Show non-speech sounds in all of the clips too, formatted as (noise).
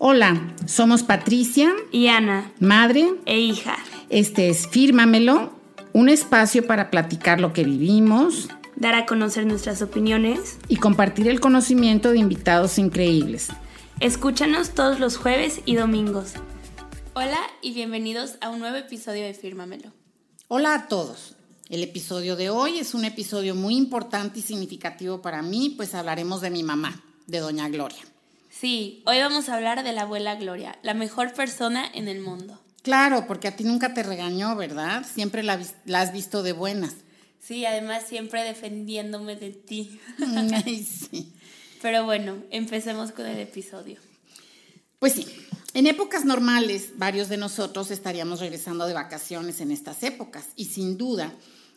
Hola, somos Patricia y Ana, madre e hija. Este es Fírmamelo, un espacio para platicar lo que vivimos, dar a conocer nuestras opiniones y compartir el conocimiento de invitados increíbles. Escúchanos todos los jueves y domingos. Hola y bienvenidos a un nuevo episodio de Fírmamelo. Hola a todos. El episodio de hoy es un episodio muy importante y significativo para mí, pues hablaremos de mi mamá, de Doña Gloria. Sí, hoy vamos a hablar de la abuela Gloria, la mejor persona en el mundo. Claro, porque a ti nunca te regañó, ¿verdad? Siempre la, has visto de buenas. Sí, además siempre defendiéndome de ti. Ay, (laughs) sí. Pero bueno, empecemos con el episodio. Pues sí, en épocas normales varios de nosotros estaríamos regresando de vacaciones en estas épocas y sin duda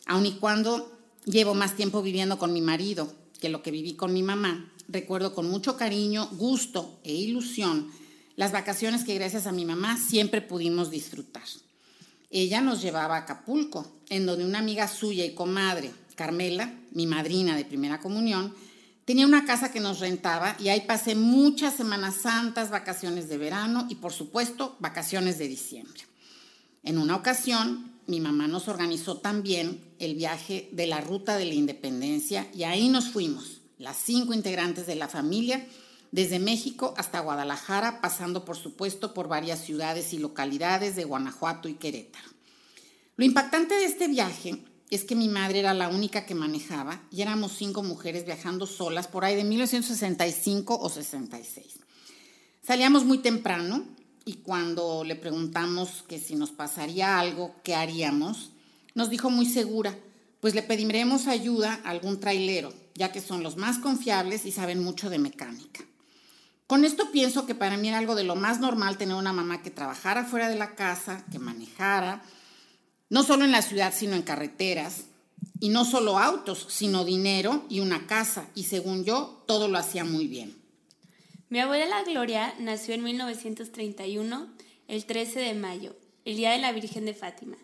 aun y cuando llevo más tiempo viviendo con mi marido que lo que viví con mi mamá, recuerdo con mucho cariño, gusto e ilusión las vacaciones que gracias a mi mamá siempre pudimos disfrutar. Ella nos llevaba a Acapulco, en donde una amiga suya y comadre, Carmela, mi madrina de primera comunión, tenía una casa que nos rentaba y ahí pasé muchas Semanas Santas, vacaciones de verano y por supuesto vacaciones de diciembre. En una ocasión mi mamá nos organizó también el viaje de la Ruta de la Independencia y ahí nos fuimos, las cinco integrantes de la familia, desde México hasta Guadalajara, pasando por supuesto por varias ciudades y localidades de Guanajuato y Querétaro. Lo impactante de este viaje es que mi madre era la única que manejaba y éramos cinco mujeres viajando solas por ahí de 1965 o 66. Salíamos muy temprano, y cuando le preguntamos que si nos pasaría algo, ¿qué haríamos? Nos dijo muy segura, pues le pediremos ayuda a algún trailero, ya que son los más confiables y saben mucho de mecánica. Con esto pienso que para mí era algo de lo más normal tener una mamá que trabajara fuera de la casa, que manejara, no solo en la ciudad, sino en carreteras, y no solo autos, sino dinero y una casa, y según yo, todo lo hacía muy bien. Mi abuela Gloria nació en 1931, el 13 de mayo, el día de la Virgen de Fátima.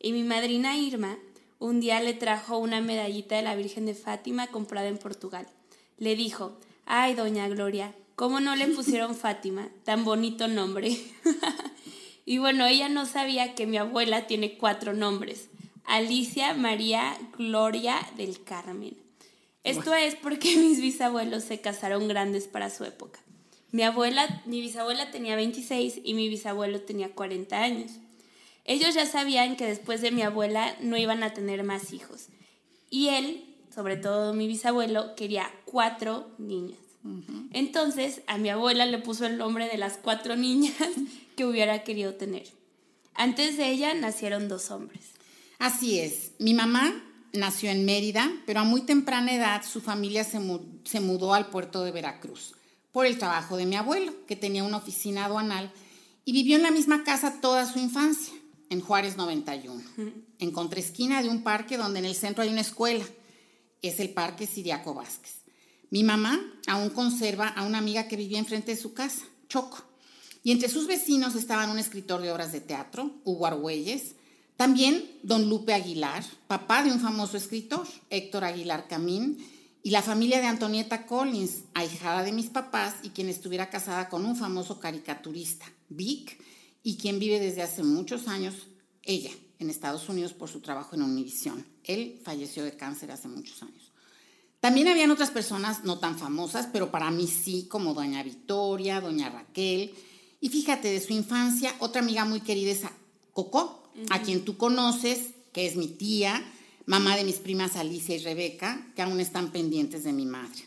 Y mi madrina Irma un día le trajo una medallita de la Virgen de Fátima comprada en Portugal. Le dijo, ay, doña Gloria, ¿cómo no le pusieron (laughs) Fátima? Tan bonito nombre. (laughs) y bueno, ella no sabía que mi abuela tiene cuatro nombres. Alicia María Gloria del Carmen. Esto es porque (laughs) mis bisabuelos se casaron grandes para su época. Mi abuela, mi bisabuela tenía 26 y mi bisabuelo tenía 40 años. Ellos ya sabían que después de mi abuela no iban a tener más hijos. Y él, sobre todo mi bisabuelo, quería cuatro niñas. Entonces a mi abuela le puso el nombre de las cuatro (laughs) niñas que hubiera querido tener. Antes de ella nacieron dos hombres. Así es. Mi mamá nació en Mérida, pero a muy temprana edad su familia se, se mudó al puerto de Veracruz por el trabajo de mi abuelo, que tenía una oficina aduanal y vivió en la misma casa toda su infancia, en Juárez 91, en contraesquina de un parque donde en el centro hay una escuela. Es el Parque Siriaco Vázquez. Mi mamá aún conserva a una amiga que vivía enfrente de su casa, Choco. Y entre sus vecinos estaban un escritor de obras de teatro, Hugo Argüelles, también don Lupe Aguilar, papá de un famoso escritor, Héctor Aguilar Camín, y la familia de Antonieta Collins, ahijada de mis papás y quien estuviera casada con un famoso caricaturista, Vic, y quien vive desde hace muchos años, ella, en Estados Unidos por su trabajo en Univision. Él falleció de cáncer hace muchos años. También habían otras personas no tan famosas, pero para mí sí, como doña Victoria, doña Raquel. Y fíjate, de su infancia, otra amiga muy querida es Coco, a quien tú conoces, que es mi tía, mamá de mis primas Alicia y Rebeca, que aún están pendientes de mi madre.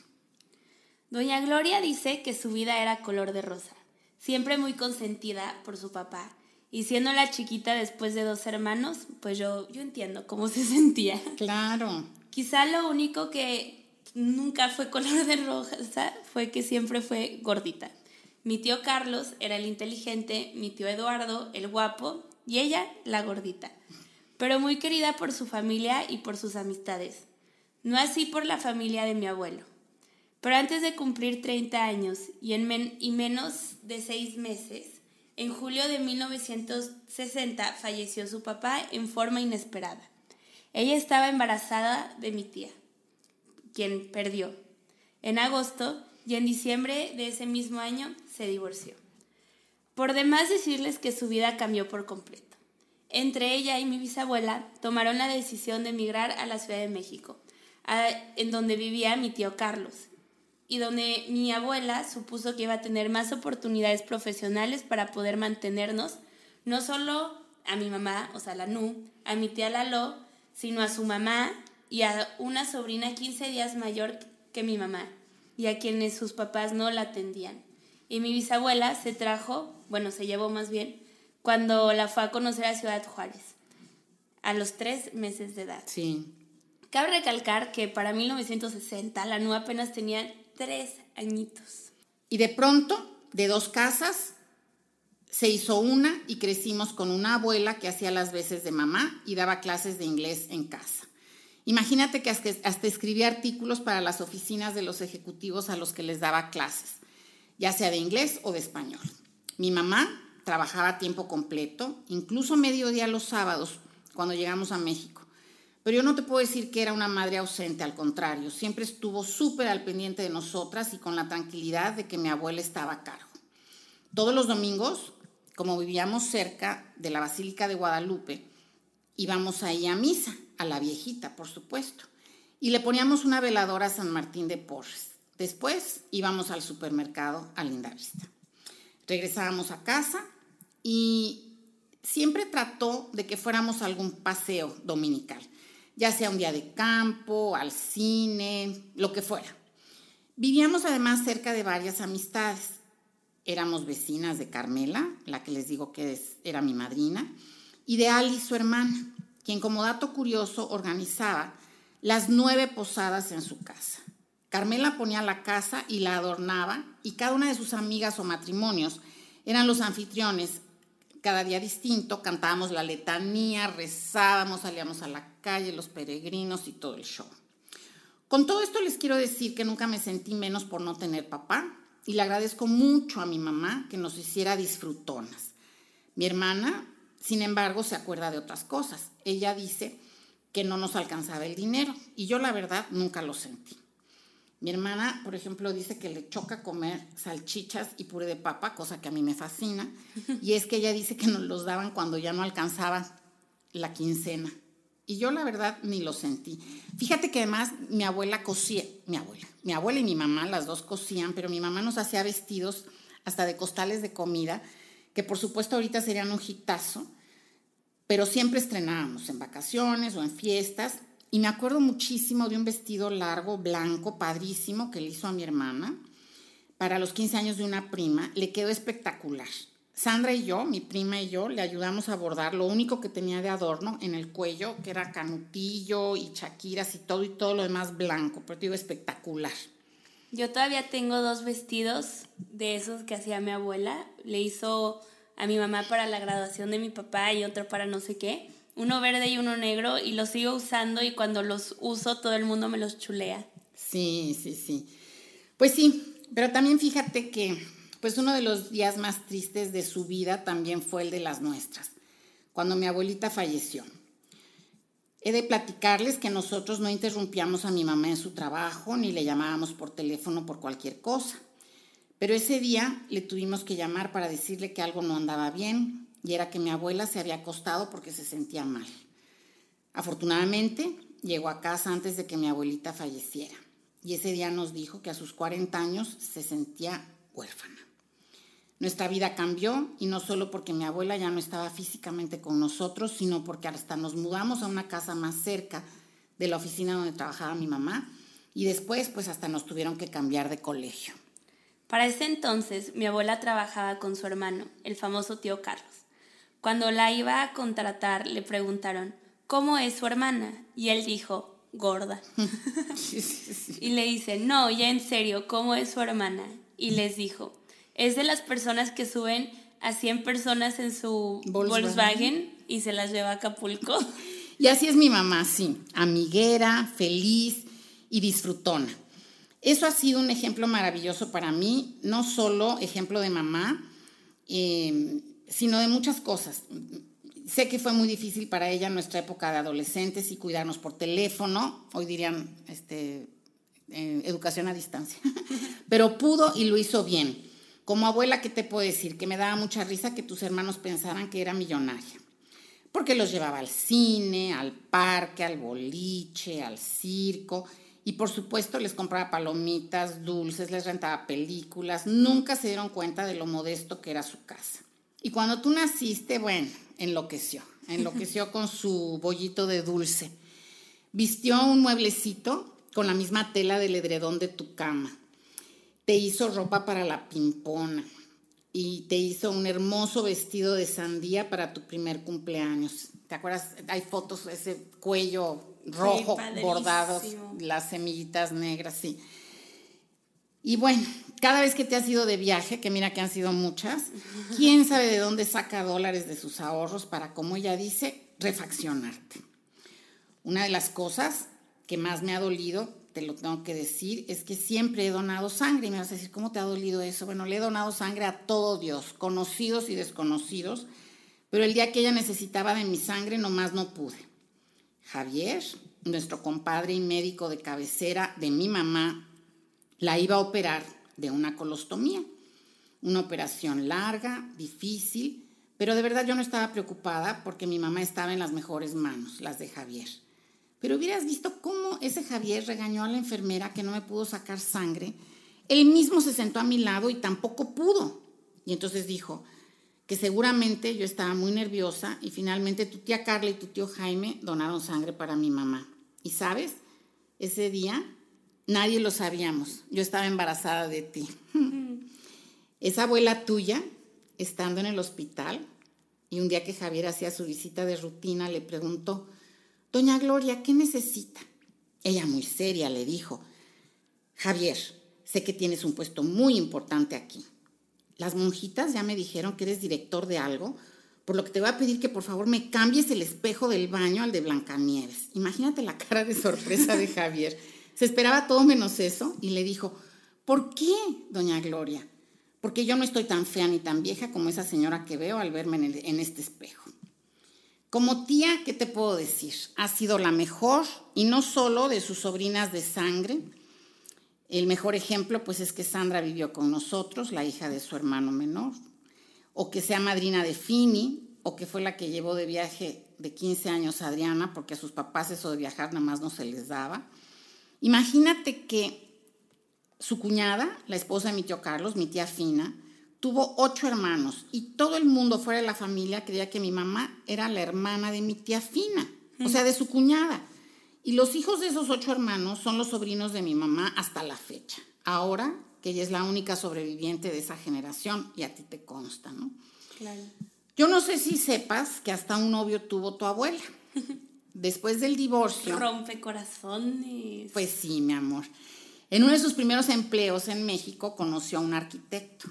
Doña Gloria dice que su vida era color de rosa, siempre muy consentida por su papá. Y siendo la chiquita después de dos hermanos, pues yo, yo entiendo cómo se (laughs) sentía. Claro. Quizá lo único que nunca fue color de rosa fue que siempre fue gordita. Mi tío Carlos era el inteligente, mi tío Eduardo el guapo y ella la gordita pero muy querida por su familia y por sus amistades. No así por la familia de mi abuelo. Pero antes de cumplir 30 años y, en y menos de seis meses, en julio de 1960 falleció su papá en forma inesperada. Ella estaba embarazada de mi tía, quien perdió. En agosto y en diciembre de ese mismo año se divorció. Por demás decirles que su vida cambió por completo. Entre ella y mi bisabuela tomaron la decisión de emigrar a la Ciudad de México, en donde vivía mi tío Carlos, y donde mi abuela supuso que iba a tener más oportunidades profesionales para poder mantenernos, no solo a mi mamá, o sea, la Nu, a mi tía Lalo, sino a su mamá y a una sobrina 15 días mayor que mi mamá, y a quienes sus papás no la atendían. Y mi bisabuela se trajo, bueno, se llevó más bien, cuando la fue a conocer a Ciudad Juárez, a los tres meses de edad. Sí. Cabe recalcar que para 1960 la NU apenas tenía tres añitos. Y de pronto, de dos casas, se hizo una y crecimos con una abuela que hacía las veces de mamá y daba clases de inglés en casa. Imagínate que hasta escribía artículos para las oficinas de los ejecutivos a los que les daba clases ya sea de inglés o de español. Mi mamá trabajaba a tiempo completo, incluso mediodía los sábados, cuando llegamos a México. Pero yo no te puedo decir que era una madre ausente, al contrario, siempre estuvo súper al pendiente de nosotras y con la tranquilidad de que mi abuela estaba a cargo. Todos los domingos, como vivíamos cerca de la Basílica de Guadalupe, íbamos ahí a misa, a la viejita, por supuesto, y le poníamos una veladora a San Martín de Porres. Después íbamos al supermercado a Lindavista. Regresábamos a casa y siempre trató de que fuéramos a algún paseo dominical, ya sea un día de campo, al cine, lo que fuera. Vivíamos además cerca de varias amistades. Éramos vecinas de Carmela, la que les digo que era mi madrina, y de Ali, su hermana, quien como dato curioso organizaba las nueve posadas en su casa. Carmela ponía la casa y la adornaba y cada una de sus amigas o matrimonios eran los anfitriones. Cada día distinto, cantábamos la letanía, rezábamos, salíamos a la calle, los peregrinos y todo el show. Con todo esto les quiero decir que nunca me sentí menos por no tener papá y le agradezco mucho a mi mamá que nos hiciera disfrutonas. Mi hermana, sin embargo, se acuerda de otras cosas. Ella dice que no nos alcanzaba el dinero y yo la verdad nunca lo sentí. Mi hermana, por ejemplo, dice que le choca comer salchichas y puré de papa, cosa que a mí me fascina. (laughs) Y es que ella dice que nos los daban cuando ya no alcanzaba la quincena. Y yo la verdad ni lo sentí. Fíjate que además mi abuela cosía, mi abuela, mi abuela y mi mamá, las dos cosían, pero mi mamá nos hacía vestidos hasta de costales de comida, que por supuesto ahorita serían un hitazo, pero siempre estrenábamos en vacaciones o en fiestas y me acuerdo muchísimo de un vestido largo, blanco, padrísimo, que le hizo a mi hermana para los 15 años de una prima. Le quedó espectacular. Sandra y yo, mi prima y yo, le ayudamos a bordar lo único que tenía de adorno en el cuello, que era canutillo y chaquiras y todo, y todo lo demás blanco, pero digo espectacular. Yo todavía tengo dos vestidos de esos que hacía mi abuela. Le hizo a mi mamá para la graduación de mi papá y otro para no sé qué uno verde y uno negro, y los sigo usando y cuando los uso todo el mundo me los chulea. Sí, sí, sí. Pues sí, pero también fíjate que pues uno de los días más tristes de su vida también fue el de las nuestras, cuando mi abuelita falleció. He de platicarles que nosotros no interrumpíamos a mi mamá en su trabajo ni le llamábamos por teléfono por cualquier cosa. Pero ese día le tuvimos que llamar para decirle que algo no andaba bien, y era que mi abuela se había acostado porque se sentía mal. Afortunadamente, llegó a casa antes de que mi abuelita falleciera y ese día nos dijo que a sus 40 años se sentía huérfana. Nuestra vida cambió y no solo porque mi abuela ya no estaba físicamente con nosotros, sino porque hasta nos mudamos a una casa más cerca de la oficina donde trabajaba mi mamá y después pues hasta nos tuvieron que cambiar de colegio. Para ese entonces mi abuela trabajaba con su hermano, el famoso tío Carlos. Cuando la iba a contratar, le preguntaron, ¿cómo es su hermana? Y él dijo, gorda. (laughs) Y le dice, no, ya en serio, ¿cómo es su hermana? Y les dijo, es de las personas que suben a 100 personas en su Volkswagen, y se las lleva a Acapulco. (laughs) Y así es mi mamá, sí, amiguera, feliz y disfrutona. Eso ha sido un ejemplo maravilloso para mí, no solo ejemplo de mamá, eh, sino de muchas cosas. Sé que fue muy difícil para ella nuestra época de adolescentes y cuidarnos por teléfono, hoy dirían este, eh, educación a distancia, (laughs) pero pudo y lo hizo bien. Como abuela, ¿qué te puedo decir? Que me daba mucha risa que tus hermanos pensaran que era millonaria. Porque los llevaba al cine, al parque, al boliche, al circo. Y por supuesto les compraba palomitas, dulces, les rentaba películas. Nunca se dieron cuenta de lo modesto que era su casa. Y cuando tú naciste, bueno, enloqueció. Enloqueció con su bollito de dulce. Vistió un mueblecito con la misma tela del edredón de tu cama te hizo ropa para la pimpona y te hizo un hermoso vestido de sandía para tu primer cumpleaños. ¿Te acuerdas? Hay fotos, de ese cuello rojo bordado, las semillitas negras, sí. Y bueno, cada vez que te has ido de viaje, que mira que han sido muchas, quién sabe de dónde saca dólares de sus ahorros para, como ella dice, refaccionarte. Una de las cosas que más me ha dolido te lo tengo que decir, es que siempre he donado sangre. Y me vas a decir, ¿cómo te ha dolido eso? Bueno, le he donado sangre a todo Dios, conocidos y desconocidos, pero el día que ella necesitaba de mi sangre, nomás no pude. Javier, nuestro compadre y médico de cabecera de mi mamá, la iba a operar de una colostomía. Una operación larga, difícil, pero de verdad yo no estaba preocupada porque mi mamá estaba en las mejores manos, las de Javier. Pero hubieras visto cómo ese Javier regañó a la enfermera que no me pudo sacar sangre. Él mismo se sentó a mi lado y tampoco pudo. Y entonces dijo que seguramente yo estaba muy nerviosa y finalmente tu tía Carla y tu tío Jaime donaron sangre para mi mamá. Y sabes, ese día nadie lo sabíamos. Yo estaba embarazada de ti. Esa abuela tuya, estando en el hospital, y un día que Javier hacía su visita de rutina, le preguntó, Doña Gloria, ¿qué necesita? Ella muy seria le dijo, Javier, sé que tienes un puesto muy importante aquí. Las monjitas ya me dijeron que eres director de algo, por lo que te voy a pedir que por favor me cambies el espejo del baño al de Blancanieves. Imagínate la cara de sorpresa de Javier. Se esperaba todo menos eso y le dijo, ¿por qué, doña Gloria? Porque yo no estoy tan fea ni tan vieja como esa señora que veo al verme en, este espejo. Como tía, ¿qué te puedo decir? Ha sido la mejor y no solo de sus sobrinas de sangre. El mejor ejemplo, pues, es que Sandra vivió con nosotros, la hija de su hermano menor, o que sea madrina de Fini, o que fue la que llevó de viaje de 15 años a Adriana, porque a sus papás eso de viajar nada más no se les daba. Imagínate que su cuñada, la esposa de mi tío Carlos, mi tía Fina, tuvo ocho hermanos y todo el mundo fuera de la familia creía que mi mamá era la hermana de mi tía Fina, o sea, de su cuñada. Y los hijos de esos ocho hermanos son los sobrinos de mi mamá hasta la fecha. Ahora que ella es la única sobreviviente de esa generación y a ti te consta, ¿no? Claro. Yo no sé si sepas que hasta un novio tuvo tu abuela. (laughs) Después del divorcio. Rompe corazones. Pues sí, mi amor. En uno de sus primeros empleos en México conoció a un arquitecto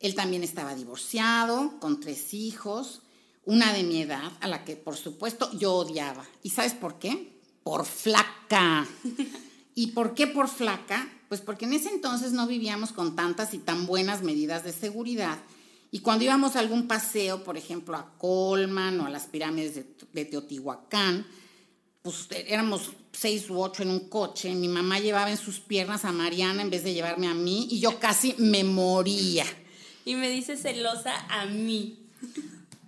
él también estaba divorciado, con tres hijos, una de mi edad, a la que por supuesto yo odiaba. ¿Y sabes por qué? Por flaca. (laughs) ¿Y por qué por flaca? Pues porque en ese entonces no vivíamos con tantas y tan buenas medidas de seguridad. Y cuando íbamos a algún paseo, por ejemplo, a Colman o a las pirámides de, Teotihuacán, pues éramos seis u ocho en un coche. Mi mamá llevaba en sus piernas a Mariana en vez de llevarme a mí y yo casi me moría. Y me dice celosa a mí.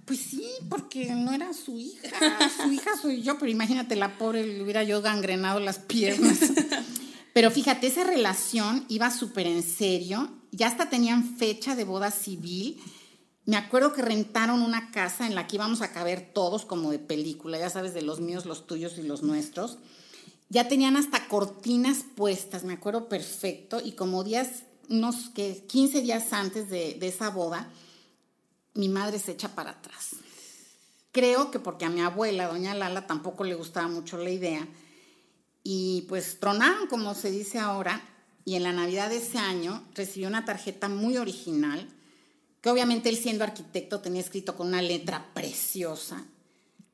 Pues sí, porque no era su hija. Su hija soy yo, pero imagínate, la pobre le hubiera yo gangrenado las piernas. (laughs) Pero fíjate, esa relación iba súper en serio. Ya hasta tenían fecha de boda civil. Me acuerdo que rentaron una casa en la que íbamos a caber todos como de película, ya sabes, de los míos, los tuyos y los nuestros. Ya tenían hasta cortinas puestas, me acuerdo perfecto, y como días unos que 15 días antes de, esa boda, mi madre se echa para atrás. Creo que porque a mi abuela, doña Lala, tampoco le gustaba mucho la idea. Y pues tronaron, como se dice ahora, y en la Navidad de ese año recibió una tarjeta muy original, que obviamente él siendo arquitecto tenía escrito con una letra preciosa,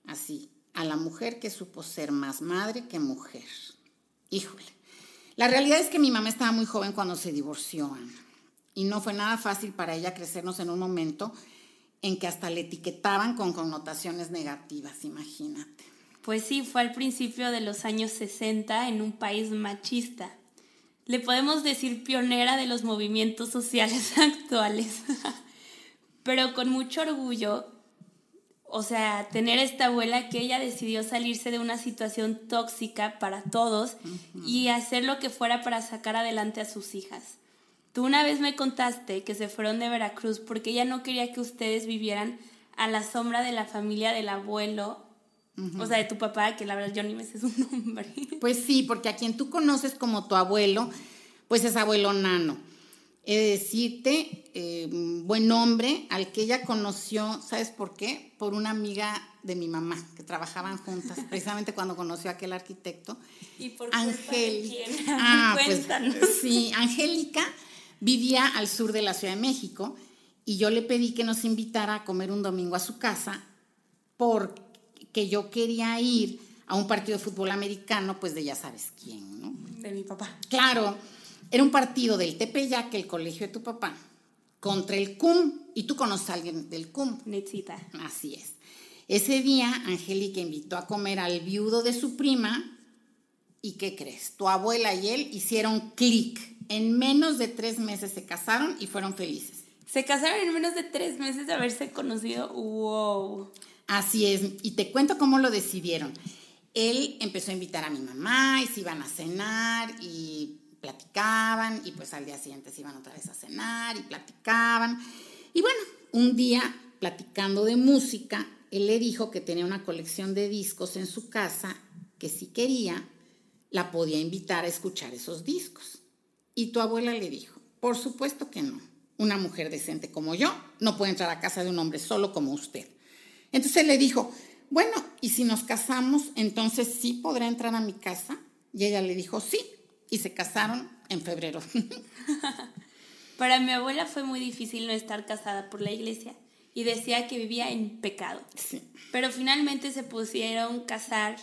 así, a la mujer que supo ser más madre que mujer. Híjole, la realidad es que mi mamá estaba muy joven cuando se divorció, y no fue nada fácil para ella crecernos en un momento en que hasta le etiquetaban con connotaciones negativas, imagínate. Pues sí, fue al principio de los años 60 en un país machista. Le podemos decir pionera de los movimientos sociales (laughs) actuales. Pero con mucho orgullo, o sea, tener esta abuela que ella decidió salirse de una situación tóxica para todos y hacer lo que fuera para sacar adelante a sus hijas. Tú una vez me contaste que se fueron de Veracruz porque ella no quería que ustedes vivieran a la sombra de la familia del abuelo, o sea, de tu papá, que la verdad yo ni me sé su (laughs) nombre. Pues sí, porque a quien tú conoces como tu abuelo, pues es abuelo nano. He de decirte, eh, buen hombre, al que ella conoció, ¿sabes por qué? Por una amiga de mi mamá, que trabajaban juntas, (laughs) precisamente cuando conoció a aquel arquitecto. ¿Y por Angélica. (laughs) Ah, pues, sí, Angélica vivía al sur de la Ciudad de México y yo le pedí que nos invitara a comer un domingo a su casa porque yo quería ir a un partido de fútbol americano, pues de ya sabes quién, ¿no? De mi papá. Claro, era un partido del Tepeyac, el colegio de tu papá, contra el CUM, y tú conoces a alguien del CUM. Netzita. Así es. Ese día, Angélica invitó a comer al viudo de su prima, ¿y qué crees? Tu abuela y él hicieron clic. En menos de tres meses se casaron y fueron felices. Se casaron en menos de tres meses de haberse conocido. ¡Wow! Así es. Y te cuento cómo lo decidieron. Él empezó a invitar a mi mamá y se iban a cenar y platicaban y pues al día siguiente se iban otra vez a cenar y platicaban. Y bueno, un día platicando de música, él le dijo que tenía una colección de discos en su casa que si quería la podía invitar a escuchar esos discos. Y tu abuela le dijo, por supuesto que no una mujer decente como yo no puede entrar a casa de un hombre solo como usted. Entonces le dijo, bueno, ¿y si nos casamos, entonces sí podrá entrar a mi casa? Y ella le dijo, sí, y se casaron en febrero. (laughs) Para mi abuela fue muy difícil no estar casada por la iglesia y decía que vivía en pecado. Pero finalmente se pusieron casar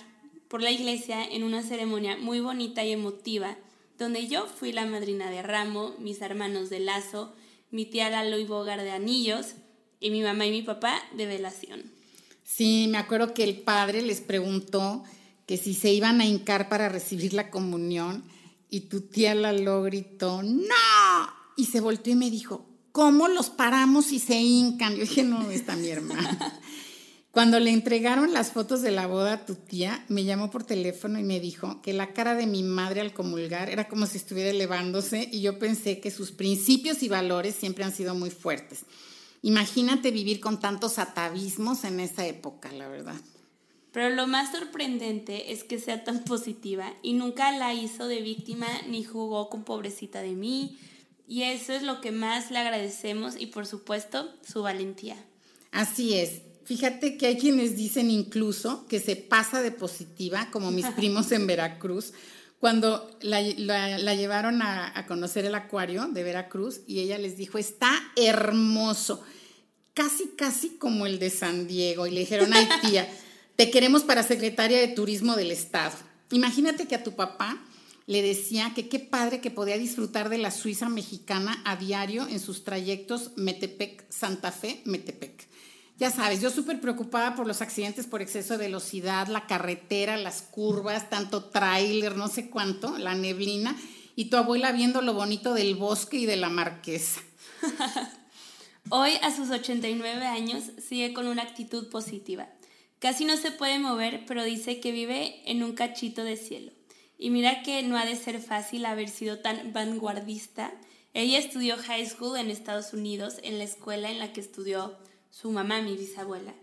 por la iglesia en una ceremonia muy bonita y emotiva, donde yo fui la madrina de ramo, mis hermanos de lazo, mi tía Lalo y Bogar de anillos y mi mamá y mi papá de velación. Sí, me acuerdo que el padre les preguntó que si se iban a hincar para recibir la comunión y tu tía Lalo gritó, ¡No! Y se volteó y me dijo, ¿cómo los paramos si se hincan? Yo dije, no, está mi hermana. (laughs) Cuando le entregaron las fotos de la boda a tu tía, me llamó por teléfono y me dijo que la cara de mi madre al comulgar era como si estuviera elevándose y yo pensé que sus principios y valores siempre han sido muy fuertes. Imagínate vivir con tantos atavismos en esa época, la verdad. Pero lo más sorprendente es que sea tan positiva y nunca la hizo de víctima ni jugó con pobrecita de mí. Y eso es lo que más le agradecemos y por supuesto su valentía. Así es. Fíjate que hay quienes dicen incluso que se pasa de positiva, como mis primos en Veracruz, cuando la, llevaron a, conocer el acuario de Veracruz y ella les dijo, está hermoso, casi, casi como el de San Diego. Y le dijeron, ay tía, te queremos para secretaria de Turismo del Estado. Imagínate que a tu papá le decía que qué padre que podía disfrutar de la Suiza mexicana a diario en sus trayectos Metepec-Santa Fe-Metepec. Ya sabes, yo súper preocupada por los accidentes por exceso de velocidad, la carretera, las curvas, tanto tráiler, no sé cuánto, la neblina, y tu abuela viendo lo bonito del bosque y de la marquesa. Hoy, a sus 89 años, sigue con una actitud positiva. Casi no se puede mover, pero dice que vive en un cachito de cielo. Y mira que no ha de ser fácil haber sido tan vanguardista. Ella estudió high school en Estados Unidos, en la escuela en la que estudió su mamá, mi bisabuela,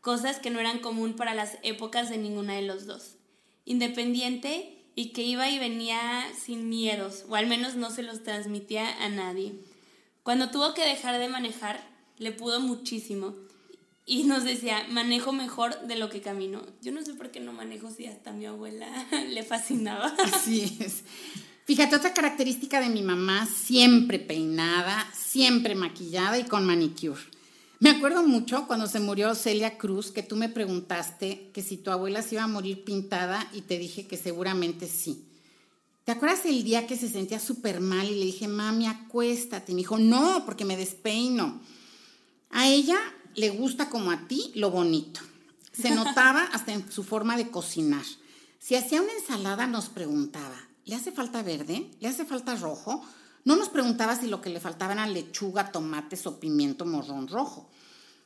cosas que no eran común para las épocas de ninguna de los dos. Independiente y que iba y venía sin miedos, o al menos no se los transmitía a nadie. Cuando tuvo que dejar de manejar, le pudo muchísimo y nos decía, manejo mejor de lo que camino. Yo no sé por qué no manejo si hasta mi abuela (laughs) le fascinaba. Así es. Fíjate, otra característica de mi mamá, siempre peinada, siempre maquillada y con manicure. Me acuerdo mucho cuando se murió Celia Cruz, que tú me preguntaste que si tu abuela se iba a morir pintada y te dije que seguramente sí. ¿Te acuerdas el día que se sentía súper mal y le dije, mami, acuéstate? Y me dijo, no, porque me despeino. A ella le gusta como a ti lo bonito. Se (laughs) notaba hasta en su forma de cocinar. Si hacía una ensalada nos preguntaba, ¿le hace falta verde? ¿Le hace falta rojo? No nos preguntaba si lo que le faltaba era lechuga, tomates o pimiento morrón rojo.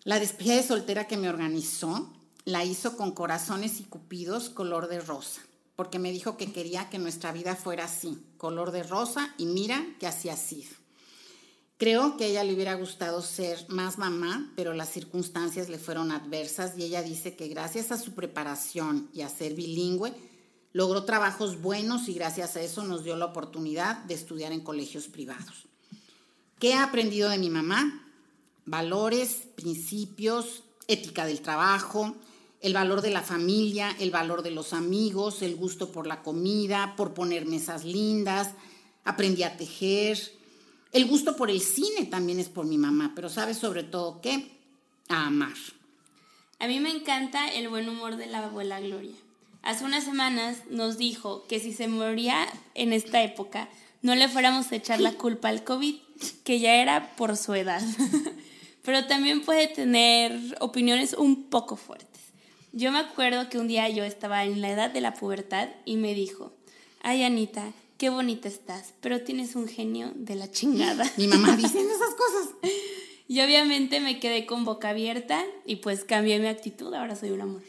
La despedida de soltera que me organizó la hizo con corazones y cupidos color de rosa, porque me dijo que quería que nuestra vida fuera así, color de rosa, y mira que así ha sido. Creo que a ella le hubiera gustado ser más mamá, pero las circunstancias le fueron adversas y ella dice que gracias a su preparación y a ser bilingüe, logró trabajos buenos y gracias a eso nos dio la oportunidad de estudiar en colegios privados. ¿Qué he aprendido de mi mamá? Valores, principios, ética del trabajo, el valor de la familia, el valor de los amigos, el gusto por la comida, por poner mesas lindas, aprendí a tejer, el gusto por el cine también es por mi mamá, pero sabes sobre todo qué? A amar. A mí me encanta el buen humor de la abuela Gloria. Hace unas semanas nos dijo que si se moría en esta época, no le fuéramos a echar la culpa al COVID, que ya era por su edad. (laughs) Pero también puede tener opiniones un poco fuertes. Yo me acuerdo que un día yo estaba en la edad de la pubertad y me dijo, ay Anita, qué bonita estás, pero tienes un genio de la chingada. Mi mamá (laughs) dice esas cosas. Y obviamente me quedé con boca abierta y pues cambié mi actitud, ahora soy un amor.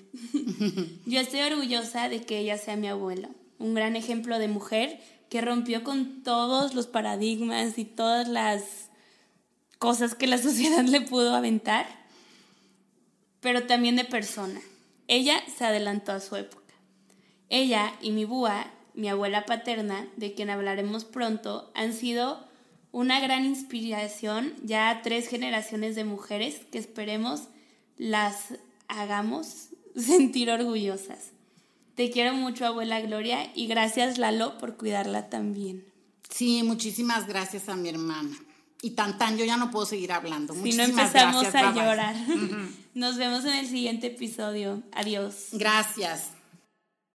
(laughs) Yo estoy orgullosa de que ella sea mi abuela, un gran ejemplo de mujer que rompió con todos los paradigmas y todas las cosas que la (laughs) sociedad le pudo aventar, pero también de persona. Ella se adelantó a su época. Ella y mi búa mi abuela paterna, de quien hablaremos pronto, han sido una gran inspiración ya a tres generaciones de mujeres que esperemos las hagamos (laughs) sentir orgullosas. Te quiero mucho, abuela Gloria, y gracias, Lalo, por cuidarla también. Sí, muchísimas gracias a mi hermana. Y tan tan, yo ya no puedo seguir hablando. Si no empezamos a llorar. Nos vemos en el siguiente episodio. Adiós. Gracias.